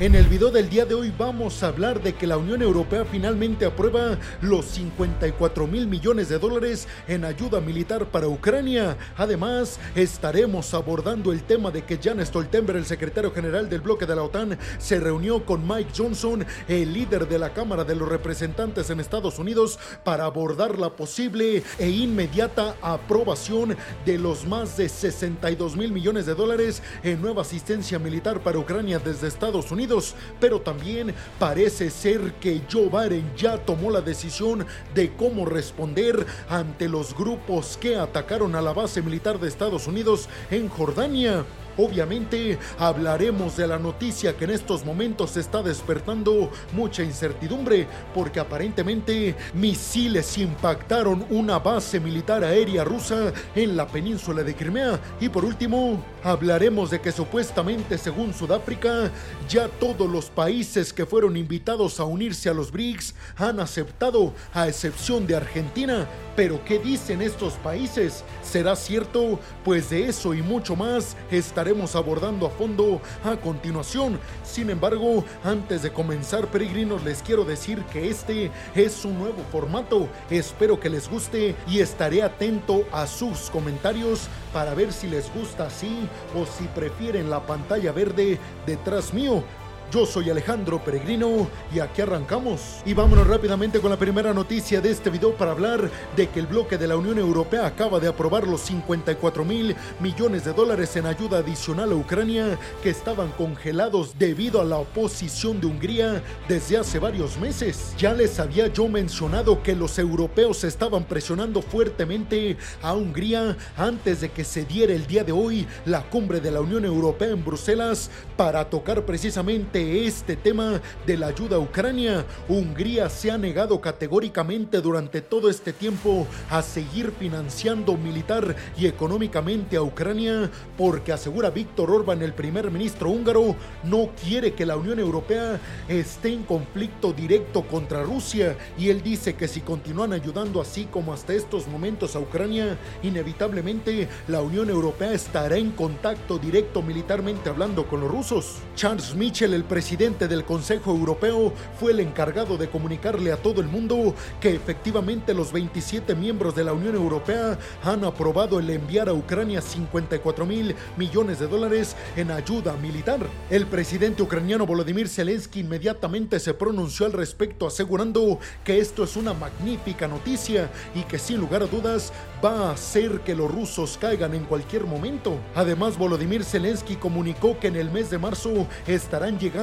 En el video del día de hoy vamos a hablar de que la Unión Europea finalmente aprueba los 54 mil millones de dólares en ayuda militar para Ucrania. Además, estaremos abordando el tema de que Jan Stoltenberg, el secretario general del bloque de la OTAN, se reunió con Mike Johnson, el líder de la Cámara de los Representantes en Estados Unidos, para abordar la posible e inmediata aprobación de los más de 62 mil millones de dólares en nueva asistencia militar para Ucrania desde Estados Unidos pero también parece ser que Joe Biden ya tomó la decisión de cómo responder ante los grupos que atacaron a la base militar de Estados Unidos en Jordania. Obviamente hablaremos de la noticia que en estos momentos está despertando mucha incertidumbre porque aparentemente misiles impactaron una base militar aérea rusa en la península de Crimea. Y por último, hablaremos de que supuestamente según Sudáfrica ya todos los países que fueron invitados a unirse a los BRICS han aceptado a excepción de Argentina. Pero ¿qué dicen estos países? ¿Será cierto? Pues de eso y mucho más estaremos estaremos abordando a fondo a continuación. Sin embargo, antes de comenzar, peregrinos, les quiero decir que este es un nuevo formato. Espero que les guste y estaré atento a sus comentarios para ver si les gusta así o si prefieren la pantalla verde detrás mío. Yo soy Alejandro Peregrino y aquí arrancamos. Y vámonos rápidamente con la primera noticia de este video para hablar de que el bloque de la Unión Europea acaba de aprobar los 54 mil millones de dólares en ayuda adicional a Ucrania que estaban congelados debido a la oposición de Hungría desde hace varios meses. Ya les había yo mencionado que los europeos estaban presionando fuertemente a Hungría antes de que se diera el día de hoy la cumbre de la Unión Europea en Bruselas para tocar precisamente este tema de la ayuda a Ucrania, Hungría se ha negado categóricamente durante todo este tiempo a seguir financiando militar y económicamente a Ucrania porque asegura Víctor Orbán, el primer ministro húngaro, no quiere que la Unión Europea esté en conflicto directo contra Rusia y él dice que si continúan ayudando así como hasta estos momentos a Ucrania, inevitablemente la Unión Europea estará en contacto directo militarmente hablando con los rusos. Charles Michel, el presidente del Consejo Europeo fue el encargado de comunicarle a todo el mundo que efectivamente los 27 miembros de la Unión Europea han aprobado el enviar a Ucrania 54 mil millones de dólares en ayuda militar. El presidente ucraniano Volodymyr Zelensky inmediatamente se pronunció al respecto asegurando que esto es una magnífica noticia y que sin lugar a dudas va a hacer que los rusos caigan en cualquier momento. Además, Volodymyr Zelensky comunicó que en el mes de marzo estarán llegando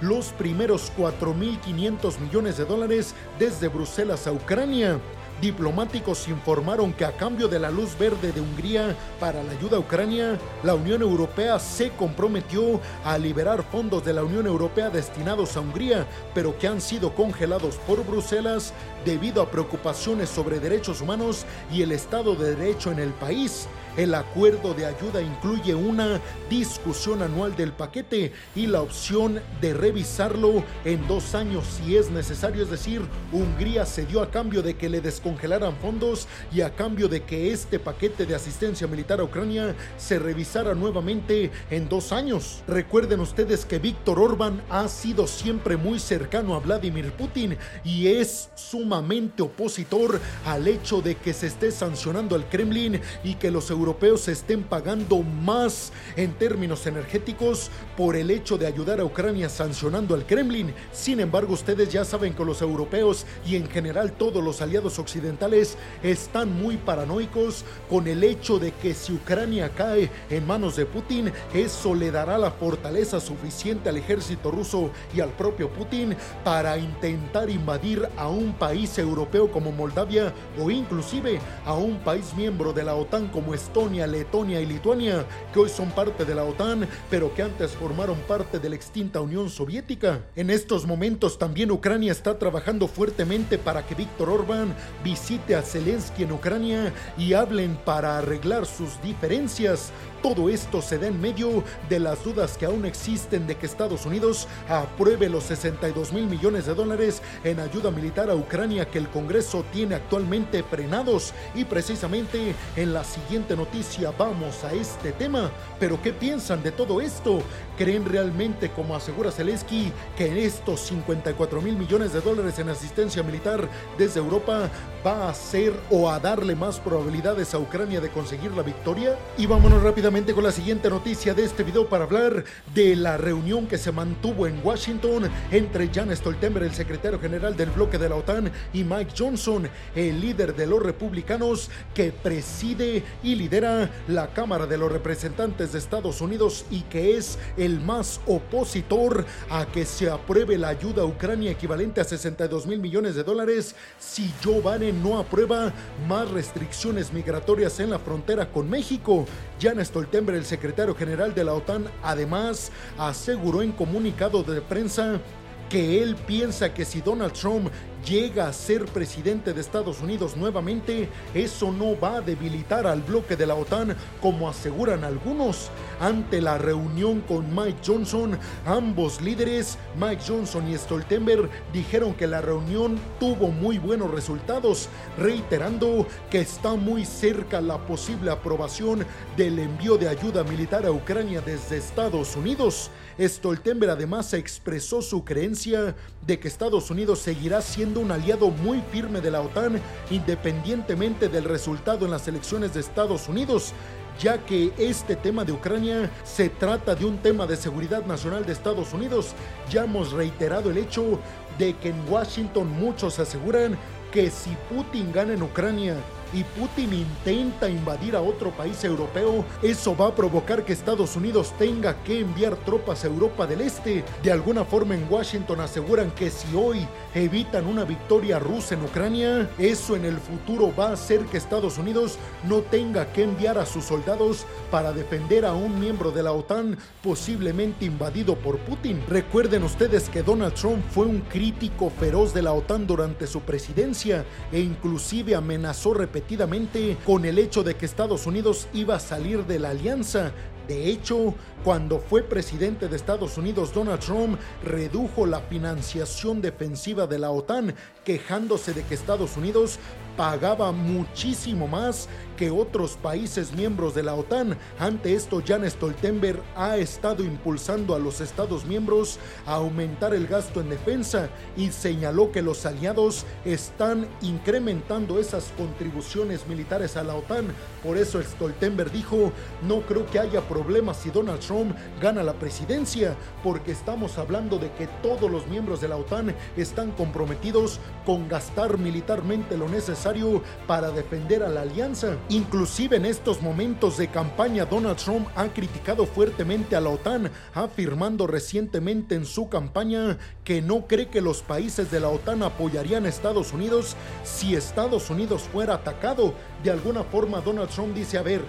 los primeros 4.500 millones de dólares desde Bruselas a Ucrania. Diplomáticos informaron que a cambio de la luz verde de Hungría para la ayuda a Ucrania, la Unión Europea se comprometió a liberar fondos de la Unión Europea destinados a Hungría, pero que han sido congelados por Bruselas debido a preocupaciones sobre derechos humanos y el Estado de Derecho en el país. El acuerdo de ayuda incluye una discusión anual del paquete y la opción de revisarlo en dos años si es necesario. Es decir, Hungría cedió a cambio de que le descongelaran fondos y a cambio de que este paquete de asistencia militar a Ucrania se revisara nuevamente en dos años. Recuerden ustedes que Víctor Orbán ha sido siempre muy cercano a Vladimir Putin y es sumamente opositor al hecho de que se esté sancionando al Kremlin y que los europeos europeos estén pagando más en términos energéticos por el hecho de ayudar a Ucrania sancionando al Kremlin. Sin embargo, ustedes ya saben que los europeos y en general todos los aliados occidentales están muy paranoicos con el hecho de que si Ucrania cae en manos de Putin, eso le dará la fortaleza suficiente al ejército ruso y al propio Putin para intentar invadir a un país europeo como Moldavia o inclusive a un país miembro de la OTAN como Estonia Estonia, Letonia y Lituania, que hoy son parte de la OTAN, pero que antes formaron parte de la extinta Unión Soviética. En estos momentos también Ucrania está trabajando fuertemente para que Víctor Orbán visite a Zelensky en Ucrania y hablen para arreglar sus diferencias, Todo esto se da en medio de las dudas que aún existen de que Estados Unidos apruebe los 62 mil millones de dólares en ayuda militar a Ucrania que el Congreso tiene actualmente frenados. Y precisamente en la siguiente noticia vamos a este tema. Pero ¿qué piensan de todo esto? ¿Creen realmente, como asegura Zelensky, que estos 54 mil millones de dólares en asistencia militar desde Europa va a ser o a darle más probabilidades a Ucrania de conseguir la victoria? Y vámonos rápidamente con la siguiente noticia de este video para hablar de la reunión que se mantuvo en Washington entre Jan Stoltenberg, el secretario general del bloque de la OTAN, y Mike Johnson, el líder de los republicanos que preside y lidera la Cámara de los Representantes de Estados Unidos y que es el más opositor a que se apruebe la ayuda a Ucrania equivalente a 62 mil millones de dólares si Joe Biden no aprueba más restricciones migratorias en la frontera con México. Jan Stoltenberg, el secretario general de la OTAN, además aseguró en comunicado de prensa que él piensa que si Donald Trump llega a ser presidente de Estados Unidos nuevamente, eso no va a debilitar al bloque de la OTAN como aseguran algunos. Ante la reunión con Mike Johnson, ambos líderes, Mike Johnson y Stoltenberg, dijeron que la reunión tuvo muy buenos resultados, reiterando que está muy cerca la posible aprobación del envío de ayuda militar a Ucrania desde Estados Unidos. Stoltenberg además expresó su creencia de que Estados Unidos seguirá siendo un aliado muy firme de la OTAN independientemente del resultado en las elecciones de Estados Unidos, ya que este tema de Ucrania se trata de un tema de seguridad nacional de Estados Unidos. Ya hemos reiterado el hecho de que en Washington muchos aseguran que si Putin gana en Ucrania y Putin intenta invadir a otro país europeo, eso va a provocar que Estados Unidos tenga que enviar tropas a Europa del Este. De alguna forma en Washington aseguran que si hoy evitan una victoria rusa en Ucrania, eso en el futuro va a hacer que Estados Unidos no tenga que enviar a sus soldados para defender a un miembro de la OTAN posiblemente invadido por Putin. Recuerden ustedes que Donald Trump fue un crítico feroz de la OTAN durante su presidencia e inclusive amenazó repetidamente con el hecho de que Estados Unidos iba a salir de la alianza. De hecho, cuando fue presidente de Estados Unidos, Donald Trump redujo la financiación defensiva de la OTAN, quejándose de que Estados Unidos pagaba muchísimo más que otros países miembros de la OTAN. Ante esto, Jan Stoltenberg ha estado impulsando a los Estados miembros a aumentar el gasto en defensa y señaló que los aliados están incrementando esas contribuciones militares a la OTAN. Por eso Stoltenberg dijo, no creo que haya problemas si Donald Trump gana la presidencia, porque estamos hablando de que todos los miembros de la OTAN están comprometidos con gastar militarmente lo necesario para defender a la alianza. Inclusive en estos momentos de campaña, Donald Trump ha criticado fuertemente a la OTAN, afirmando recientemente en su campaña que no cree que los países de la OTAN apoyarían a Estados Unidos si Estados Unidos fuera atacado. De alguna forma, Donald Trump dice, a ver,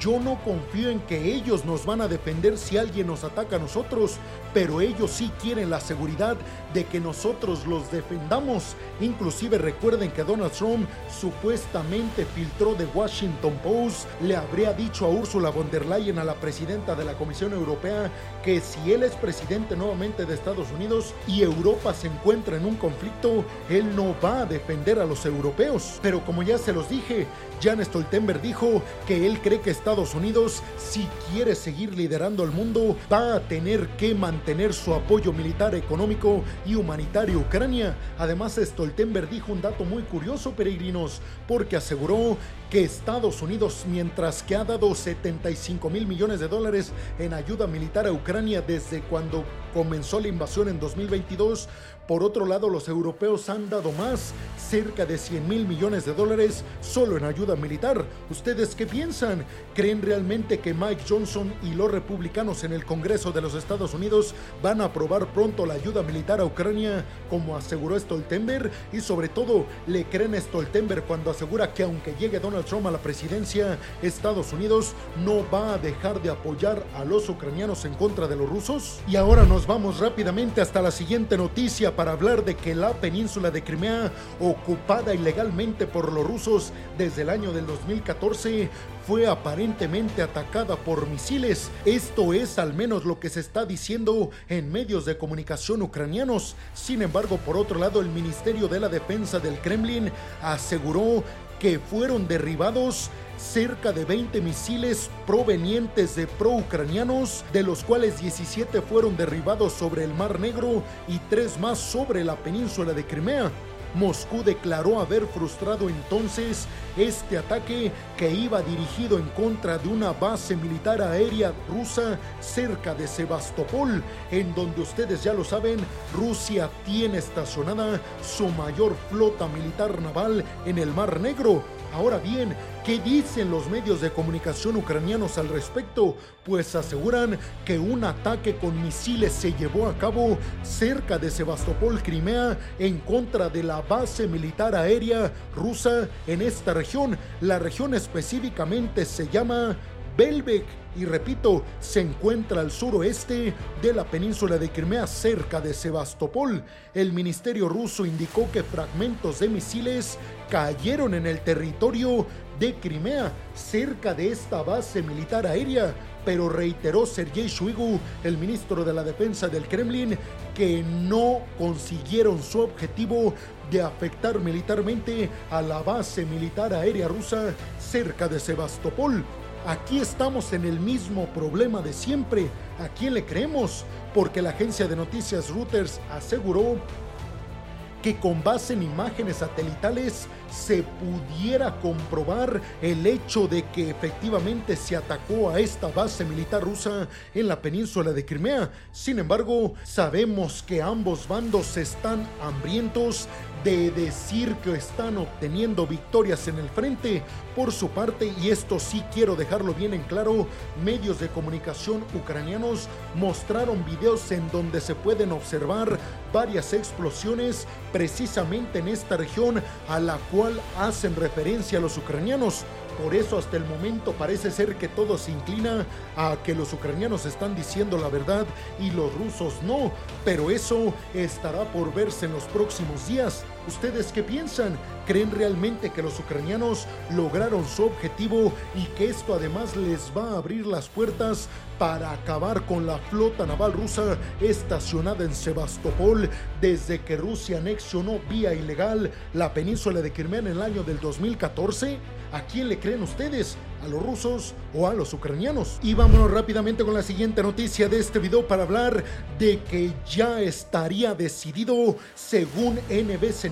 yo no confío en que ellos nos van a defender si alguien nos ataca a nosotros, pero ellos sí quieren la seguridad de que nosotros los defendamos. Inclusive recuerden que Donald Trump supuestamente filtró de Washington Post, le habría dicho a Ursula von der Leyen, a la presidenta de la Comisión Europea, que si él es presidente nuevamente de Estados Unidos y Europa se encuentra en un conflicto, él no va a defender a los europeos. Pero como ya se los dije, Jan Stoltenberg dijo que él cree que Estados Unidos, si quiere seguir liderando el mundo, va a tener que mantener su apoyo militar, económico y humanitario a Ucrania. Además, Stoltenberg dijo un dato muy curioso, peregrinos, porque aseguró que Estados Unidos, mientras que ha dado 75 mil millones de dólares en ayuda militar a Ucrania desde cuando comenzó la invasión en 2022, por otro lado, los europeos han dado más, cerca de 100 mil millones de dólares solo en ayuda militar. ¿Ustedes qué piensan? ¿Creen realmente que Mike Johnson y los republicanos en el Congreso de los Estados Unidos van a aprobar pronto la ayuda militar a Ucrania, como aseguró Stoltenberg? Y sobre todo, ¿le creen a Stoltenberg cuando asegura que aunque llegue Donald Trump a la presidencia, Estados Unidos no va a dejar de apoyar a los ucranianos en contra de los rusos? Y ahora nos vamos rápidamente hasta la siguiente noticia para hablar de que la península de Crimea, ocupada ilegalmente por los rusos desde el año del 2014, fue aparentemente atacada por misiles. Esto es al menos lo que se está diciendo en medios de comunicación ucranianos. Sin embargo, por otro lado, el Ministerio de la Defensa del Kremlin aseguró que fueron derribados cerca de 20 misiles provenientes de pro-ucranianos, de los cuales 17 fueron derribados sobre el Mar Negro y 3 más sobre la península de Crimea. Moscú declaró haber frustrado entonces este ataque que iba dirigido en contra de una base militar aérea rusa cerca de Sebastopol, en donde ustedes ya lo saben, Rusia tiene estacionada su mayor flota militar naval en el Mar Negro. Ahora bien, ¿qué dicen los medios de comunicación ucranianos al respecto? Pues aseguran que un ataque con misiles se llevó a cabo cerca de Sebastopol, Crimea, en contra de la base militar aérea rusa en esta región. La región específicamente se llama Belbek y repito, se encuentra al suroeste de la península de Crimea cerca de Sebastopol. El ministerio ruso indicó que fragmentos de misiles cayeron en el territorio de Crimea cerca de esta base militar aérea, pero reiteró Sergei Shoigu, el ministro de la Defensa del Kremlin, que no consiguieron su objetivo de afectar militarmente a la base militar aérea rusa cerca de Sebastopol. Aquí estamos en el mismo problema de siempre. ¿A quién le creemos? Porque la agencia de noticias Reuters aseguró que con base en imágenes satelitales se pudiera comprobar el hecho de que efectivamente se atacó a esta base militar rusa en la península de Crimea. Sin embargo, sabemos que ambos bandos están hambrientos de decir que están obteniendo victorias en el frente. Por su parte, y esto sí quiero dejarlo bien en claro, medios de comunicación ucranianos mostraron videos en donde se pueden observar varias explosiones precisamente en esta región a la cual hacen referencia los ucranianos. Por eso hasta el momento parece ser que todo se inclina a que los ucranianos están diciendo la verdad y los rusos no. Pero eso estará por verse en los próximos días. ¿Ustedes qué piensan? ¿Creen realmente que los ucranianos lograron su objetivo y que esto además les va a abrir las puertas para acabar con la flota naval rusa estacionada en Sebastopol desde que Rusia anexionó vía ilegal la península de Crimea en el año del 2014? ¿A quién le creen ustedes? ¿A los rusos o a los ucranianos? Y vámonos rápidamente con la siguiente noticia de este video para hablar de que ya estaría decidido, según NBC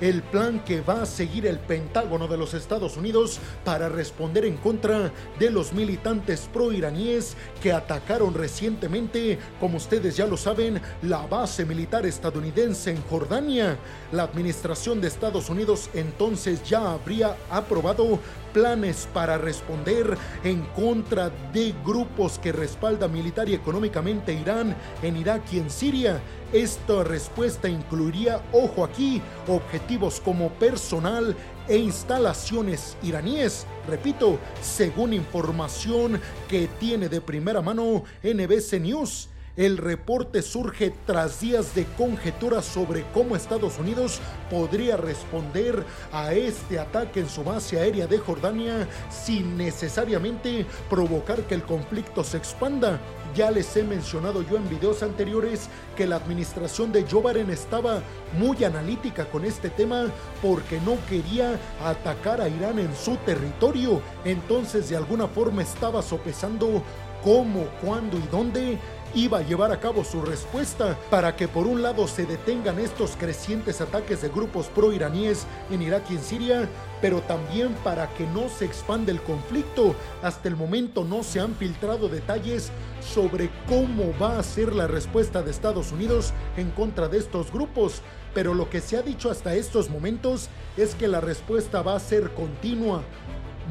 El plan que va a seguir el Pentágono de los Estados Unidos para responder en contra de los militantes pro-iraníes que atacaron recientemente, como ustedes ya lo saben, la base militar estadounidense en Jordania. La administración de Estados Unidos entonces ya habría aprobado planes para responder en contra de grupos que respaldan militar y económicamente Irán en Irak y en Siria. Esta respuesta incluiría, ojo aquí, objetivos como personal e instalaciones iraníes. Repito, según información que tiene de primera mano NBC News. El reporte surge tras días de conjeturas sobre cómo Estados Unidos podría responder a este ataque en su base aérea de Jordania sin necesariamente provocar que el conflicto se expanda. Ya les he mencionado yo en videos anteriores que la administración de Joe Biden estaba muy analítica con este tema porque no quería atacar a Irán en su territorio. Entonces de alguna forma estaba sopesando cómo, cuándo y dónde iba a llevar a cabo su respuesta para que por un lado se detengan estos crecientes ataques de grupos pro-iraníes en Irak y en Siria, pero también para que no se expande el conflicto. Hasta el momento no se han filtrado detalles sobre cómo va a ser la respuesta de Estados Unidos en contra de estos grupos, pero lo que se ha dicho hasta estos momentos es que la respuesta va a ser continua,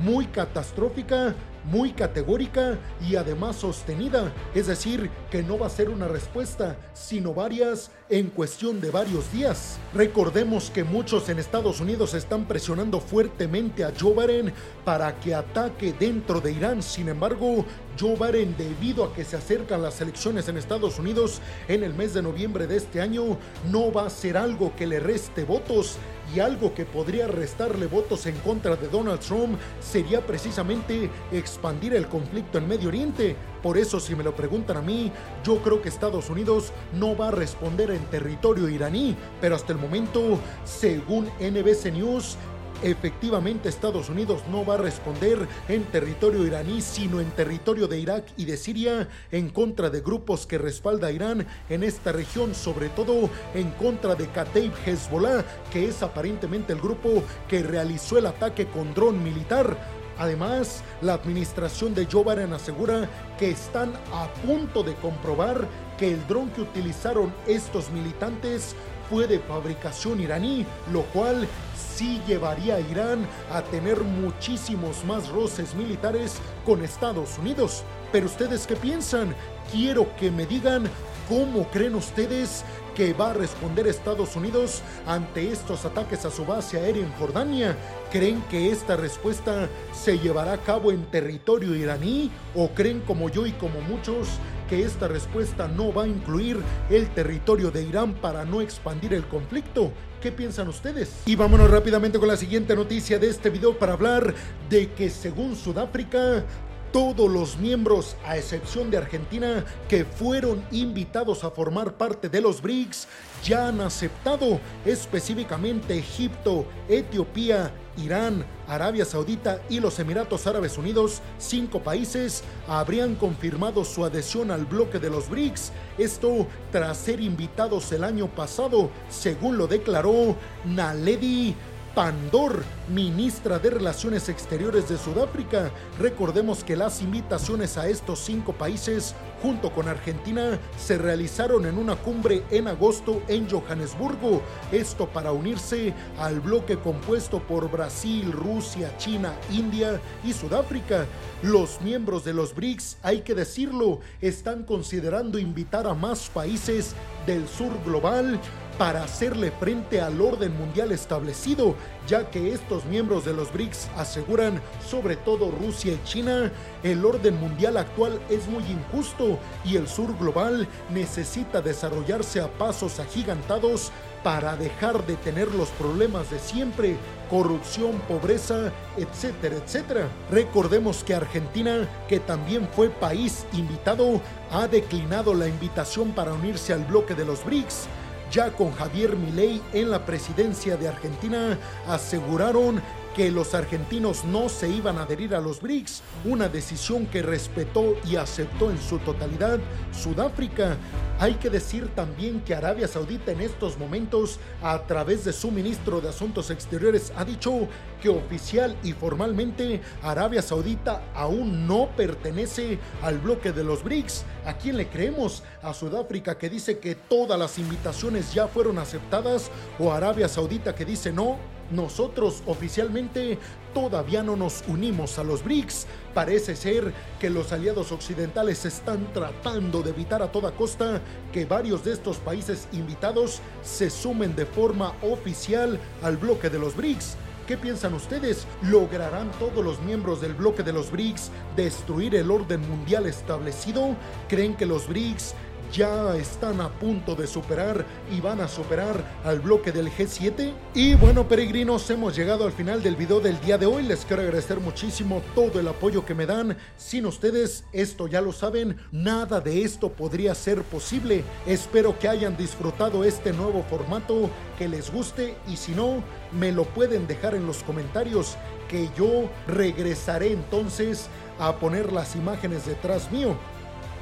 muy catastrófica muy categórica y además sostenida, es decir, que no va a ser una respuesta, sino varias en cuestión de varios días. Recordemos que muchos en Estados Unidos están presionando fuertemente a Joe Biden para que ataque dentro de Irán, sin embargo, Joe Biden, debido a que se acercan las elecciones en Estados Unidos en el mes de noviembre de este año, no va a ser algo que le reste votos. Y algo que podría restarle votos en contra de Donald Trump sería precisamente expandir el conflicto en Medio Oriente. Por eso, si me lo preguntan a mí, yo creo que Estados Unidos no va a responder en territorio iraní, pero hasta el momento, según NBC News, Efectivamente, Estados Unidos no va a responder en territorio iraní, sino en territorio de Irak y de Siria en contra de grupos que respalda a Irán en esta región, sobre todo en contra de Kataib Hezbollah, que es aparentemente el grupo que realizó el ataque con dron militar. Además, la administración de Joe asegura que están a punto de comprobar que el dron que utilizaron estos militantes fue de fabricación iraní, lo cual sí llevaría a Irán a tener muchísimos más roces militares con Estados Unidos. Pero ustedes qué piensan? Quiero que me digan cómo creen ustedes que va a responder Estados Unidos ante estos ataques a su base aérea en Jordania? ¿Creen que esta respuesta se llevará a cabo en territorio iraní? ¿O creen como yo y como muchos que esta respuesta no va a incluir el territorio de Irán para no expandir el conflicto? ¿Qué piensan ustedes? Y vámonos rápidamente con la siguiente noticia de este video para hablar de que según Sudáfrica, todos los miembros, a excepción de Argentina, que fueron invitados a formar parte de los BRICS, ya han aceptado, específicamente Egipto, Etiopía, Irán, Arabia Saudita y los Emiratos Árabes Unidos, cinco países, habrían confirmado su adhesión al bloque de los BRICS. Esto tras ser invitados el año pasado, según lo declaró Naledi Pandor, ministra de Relaciones Exteriores de Sudáfrica. Recordemos que las invitaciones a estos cinco países, junto con Argentina, se realizaron en una cumbre en agosto en Johannesburgo. Esto para unirse al bloque compuesto por Brasil, Rusia, China, India y Sudáfrica. Los miembros de los BRICS, hay que decirlo, están considerando invitar a más países del sur global para hacerle frente al orden mundial establecido, ya que estos miembros de los BRICS aseguran, sobre todo Rusia y China, el orden mundial actual es muy injusto y el sur global necesita desarrollarse a pasos agigantados para dejar de tener los problemas de siempre, corrupción, pobreza, etcétera, etcétera. Recordemos que Argentina, que también fue país invitado, ha declinado la invitación para unirse al bloque de los BRICS ya con Javier Milei en la presidencia de Argentina, aseguraron que los argentinos no se iban a adherir a los BRICS, una decisión que respetó y aceptó en su totalidad Sudáfrica. Hay que decir también que Arabia Saudita en estos momentos, a través de su ministro de Asuntos Exteriores, ha dicho que oficial y formalmente Arabia Saudita aún no pertenece al bloque de los BRICS. ¿A quién le creemos? ¿A Sudáfrica que dice que todas las invitaciones ya fueron aceptadas o Arabia Saudita que dice no? Nosotros oficialmente todavía no nos unimos a los BRICS. Parece ser que los aliados occidentales están tratando de evitar a toda costa que varios de estos países invitados se sumen de forma oficial al bloque de los BRICS. ¿Qué piensan ustedes? ¿Lograrán todos los miembros del bloque de los BRICS destruir el orden mundial establecido? ¿Creen que los BRICS ya están a punto de superar y van a superar al bloque del G7. Y bueno, peregrinos, hemos llegado al final del video del día de hoy. Les quiero agradecer muchísimo todo el apoyo que me dan. Sin ustedes, esto ya lo saben, nada de esto podría ser posible. Espero que hayan disfrutado este nuevo formato, que les guste y si no, me lo pueden dejar en los comentarios que yo regresaré entonces a poner las imágenes detrás mío.